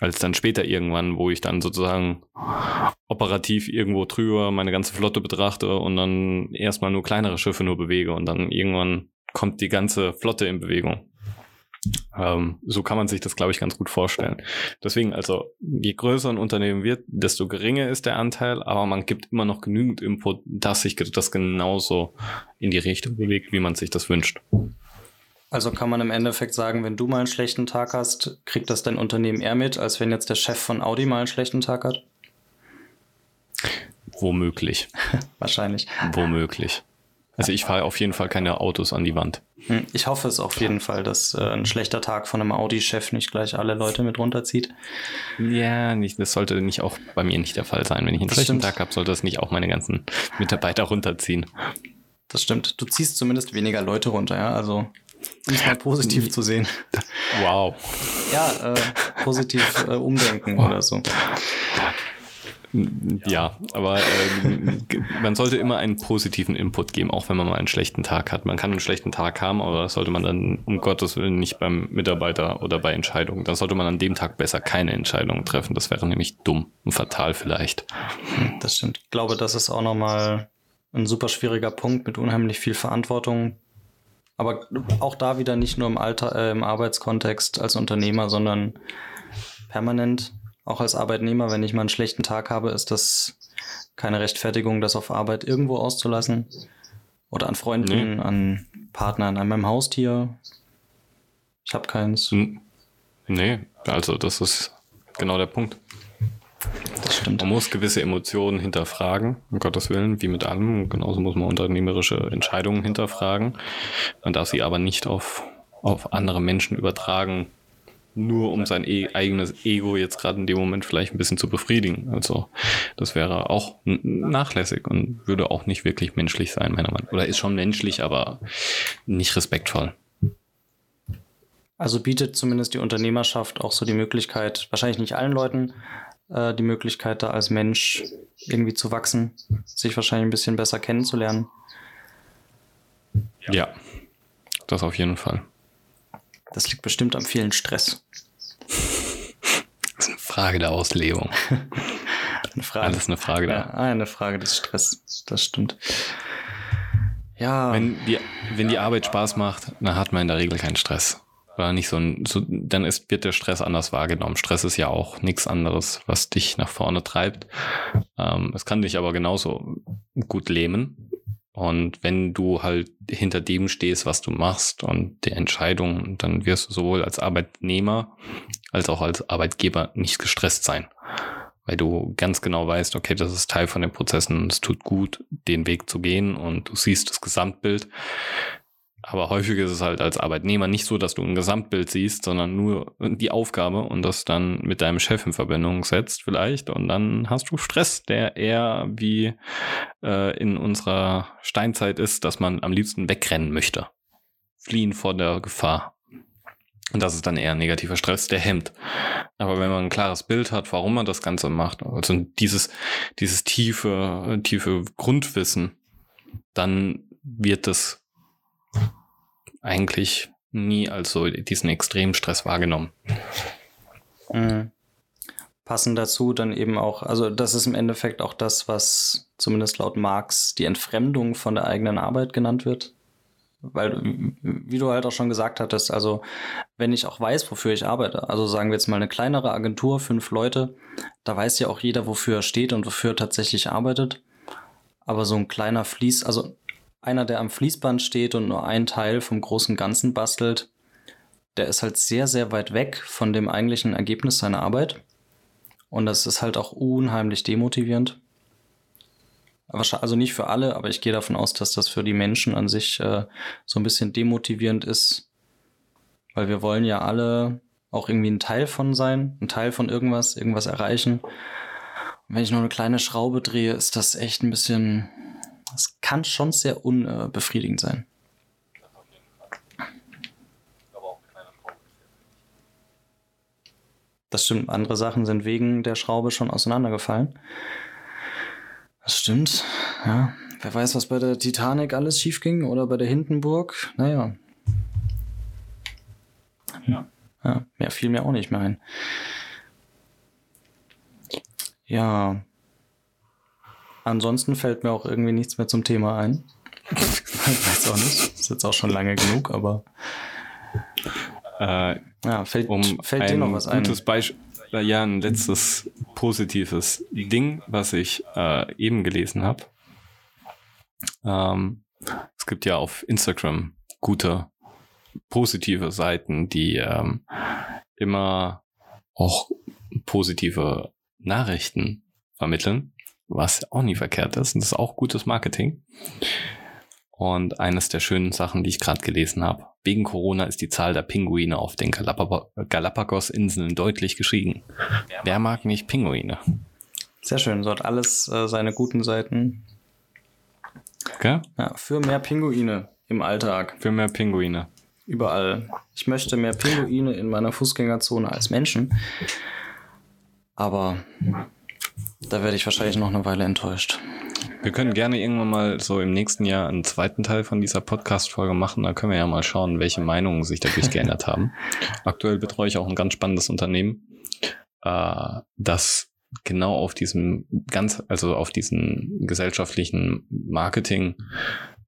als dann später irgendwann, wo ich dann sozusagen operativ irgendwo drüber meine ganze Flotte betrachte und dann erstmal nur kleinere Schiffe nur bewege und dann irgendwann kommt die ganze Flotte in Bewegung. Ähm, so kann man sich das, glaube ich, ganz gut vorstellen. Deswegen, also je größer ein Unternehmen wird, desto geringer ist der Anteil, aber man gibt immer noch genügend Input, dass sich das genauso in die Richtung bewegt, wie man sich das wünscht. Also kann man im Endeffekt sagen, wenn du mal einen schlechten Tag hast, kriegt das dein Unternehmen eher mit, als wenn jetzt der Chef von Audi mal einen schlechten Tag hat? Womöglich. Wahrscheinlich. Womöglich. Also ich fahre auf jeden Fall keine Autos an die Wand. Hm, ich hoffe es auf jeden Fall, dass äh, ein schlechter Tag von einem Audi-Chef nicht gleich alle Leute mit runterzieht. Ja, nicht, das sollte nicht auch bei mir nicht der Fall sein. Wenn ich einen das schlechten stimmt. Tag habe, sollte das nicht auch meine ganzen Mitarbeiter runterziehen. Das stimmt. Du ziehst zumindest weniger Leute runter, ja. Also um es mal positiv zu sehen. Wow. Ja, äh, positiv äh, umdenken oder so. Ja, aber äh, man sollte immer einen positiven Input geben, auch wenn man mal einen schlechten Tag hat. Man kann einen schlechten Tag haben, aber das sollte man dann um Gottes Willen nicht beim Mitarbeiter oder bei Entscheidungen. Dann sollte man an dem Tag besser keine Entscheidungen treffen. Das wäre nämlich dumm und fatal vielleicht. Das stimmt. Ich glaube, das ist auch nochmal ein super schwieriger Punkt mit unheimlich viel Verantwortung, aber auch da wieder nicht nur im, Alter, äh, im Arbeitskontext als Unternehmer, sondern permanent, auch als Arbeitnehmer, wenn ich mal einen schlechten Tag habe, ist das keine Rechtfertigung, das auf Arbeit irgendwo auszulassen. Oder an Freunden, nee. an Partnern, an meinem Haustier. Ich habe keins. Nee, also das ist genau der Punkt. Das stimmt. Man muss gewisse Emotionen hinterfragen, um Gottes Willen, wie mit allem. Genauso muss man unternehmerische Entscheidungen hinterfragen. Man darf sie aber nicht auf, auf andere Menschen übertragen, nur um sein e eigenes Ego jetzt gerade in dem Moment vielleicht ein bisschen zu befriedigen. Also das wäre auch nachlässig und würde auch nicht wirklich menschlich sein, meiner Meinung nach. Oder ist schon menschlich, aber nicht respektvoll. Also bietet zumindest die Unternehmerschaft auch so die Möglichkeit, wahrscheinlich nicht allen Leuten, äh, die Möglichkeit, da als Mensch irgendwie zu wachsen, sich wahrscheinlich ein bisschen besser kennenzulernen. Ja, das auf jeden Fall. Das liegt bestimmt am vielen Stress. Das ist eine Frage der Auslegung. eine Frage. Alles eine Frage ja, eine Frage des Stress. Das stimmt. Ja. Wenn die, wenn die Arbeit Spaß macht, dann hat man in der Regel keinen Stress. Oder nicht so ein, so, dann ist, wird der Stress anders wahrgenommen. Stress ist ja auch nichts anderes, was dich nach vorne treibt. Ähm, es kann dich aber genauso gut lähmen. Und wenn du halt hinter dem stehst, was du machst und der Entscheidung, dann wirst du sowohl als Arbeitnehmer als auch als Arbeitgeber nicht gestresst sein weil du ganz genau weißt, okay, das ist Teil von den Prozessen und es tut gut, den Weg zu gehen und du siehst das Gesamtbild. Aber häufig ist es halt als Arbeitnehmer nicht so, dass du ein Gesamtbild siehst, sondern nur die Aufgabe und das dann mit deinem Chef in Verbindung setzt vielleicht und dann hast du Stress, der eher wie äh, in unserer Steinzeit ist, dass man am liebsten wegrennen möchte. Fliehen vor der Gefahr. Und das ist dann eher negativer Stress, der hemmt. Aber wenn man ein klares Bild hat, warum man das Ganze macht, also dieses, dieses tiefe, tiefe Grundwissen, dann wird das eigentlich nie als so diesen extremen Stress wahrgenommen. Mhm. Passend dazu dann eben auch, also das ist im Endeffekt auch das, was zumindest laut Marx die Entfremdung von der eigenen Arbeit genannt wird. Weil, wie du halt auch schon gesagt hattest, also wenn ich auch weiß, wofür ich arbeite, also sagen wir jetzt mal eine kleinere Agentur, fünf Leute, da weiß ja auch jeder, wofür er steht und wofür er tatsächlich arbeitet. Aber so ein kleiner Fließ, also einer, der am Fließband steht und nur einen Teil vom großen Ganzen bastelt, der ist halt sehr, sehr weit weg von dem eigentlichen Ergebnis seiner Arbeit. Und das ist halt auch unheimlich demotivierend. Also nicht für alle, aber ich gehe davon aus, dass das für die Menschen an sich äh, so ein bisschen demotivierend ist. Weil wir wollen ja alle auch irgendwie ein Teil von sein, ein Teil von irgendwas, irgendwas erreichen. Und wenn ich nur eine kleine Schraube drehe, ist das echt ein bisschen, das kann schon sehr unbefriedigend sein. Das stimmt, andere Sachen sind wegen der Schraube schon auseinandergefallen. Das stimmt. Ja. Wer weiß, was bei der Titanic alles schief ging oder bei der Hindenburg. Naja. Ja. ja. Mehr fiel mir auch nicht mehr ein. Ja. Ansonsten fällt mir auch irgendwie nichts mehr zum Thema ein. ich weiß auch nicht. Ist jetzt auch schon lange genug, aber. Äh, ja, fällt, um fällt dir noch was ein? Gutes Beispiel ja ein letztes positives Ding, was ich äh, eben gelesen habe. Ähm, es gibt ja auf Instagram gute positive Seiten, die ähm, immer auch positive Nachrichten vermitteln, was auch nie verkehrt ist. Und das ist auch gutes Marketing. Und eines der schönen Sachen, die ich gerade gelesen habe, wegen Corona ist die Zahl der Pinguine auf den Galapagos-Inseln deutlich gestiegen. Wer mag nicht Pinguine? Sehr schön, so hat alles äh, seine guten Seiten. Okay. Ja, für mehr Pinguine im Alltag. Für mehr Pinguine. Überall. Ich möchte mehr Pinguine in meiner Fußgängerzone als Menschen. Aber da werde ich wahrscheinlich noch eine Weile enttäuscht. Wir können gerne irgendwann mal so im nächsten Jahr einen zweiten Teil von dieser Podcast-Folge machen. Da können wir ja mal schauen, welche Meinungen sich dadurch geändert haben. Aktuell betreue ich auch ein ganz spannendes Unternehmen, äh, das genau auf diesem ganz, also auf diesen gesellschaftlichen Marketing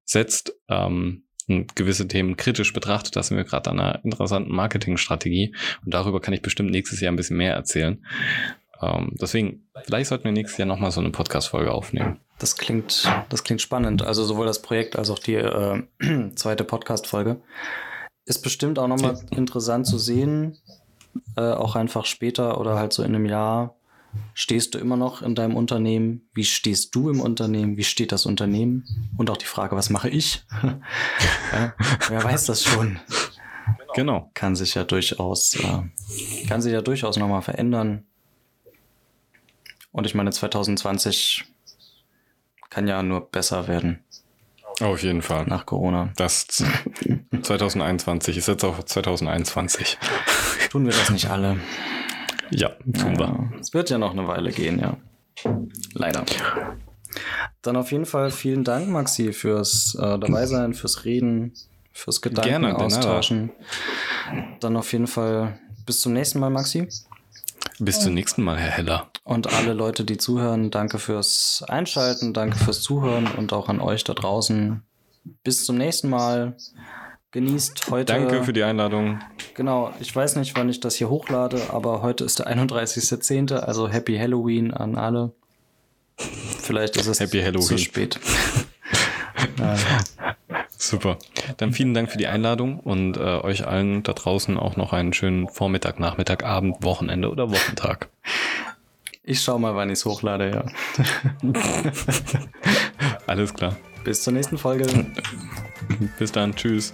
setzt. Ähm, und gewisse Themen kritisch betrachtet. Da sind wir gerade an einer interessanten Marketingstrategie und darüber kann ich bestimmt nächstes Jahr ein bisschen mehr erzählen. Ähm, deswegen, vielleicht sollten wir nächstes Jahr nochmal so eine Podcast-Folge aufnehmen. Das klingt, das klingt spannend. Also sowohl das Projekt als auch die äh, zweite Podcast-Folge. Ist bestimmt auch nochmal ja. interessant zu sehen, äh, auch einfach später oder halt so in einem Jahr. Stehst du immer noch in deinem Unternehmen? Wie stehst du im Unternehmen? Wie steht das Unternehmen? Und auch die Frage, was mache ich? ja, wer weiß das schon? Genau. Kann sich ja durchaus, äh, kann sich ja durchaus nochmal verändern. Und ich meine, 2020 kann ja nur besser werden. Auf jeden Fall. Nach Corona. Das 2021. Ist jetzt auch 2021. Tun wir das nicht alle? Ja, tun wir. Es wird ja noch eine Weile gehen, ja. Leider. Dann auf jeden Fall vielen Dank, Maxi, fürs äh, Dabeisein, fürs Reden, fürs Gedanken Gerne, austauschen. Dann auf jeden Fall bis zum nächsten Mal, Maxi. Bis zum nächsten Mal, Herr Heller. Und alle Leute, die zuhören, danke fürs Einschalten, danke fürs Zuhören und auch an euch da draußen. Bis zum nächsten Mal. Genießt heute. Danke für die Einladung. Genau, ich weiß nicht, wann ich das hier hochlade, aber heute ist der 31.10., also Happy Halloween an alle. Vielleicht ist es Happy Halloween. zu spät. Super. Dann vielen Dank für die Einladung und äh, euch allen da draußen auch noch einen schönen Vormittag, Nachmittag, Abend, Wochenende oder Wochentag. Ich schau mal, wann ich es hochlade, ja. Alles klar. Bis zur nächsten Folge. Bis dann. Tschüss.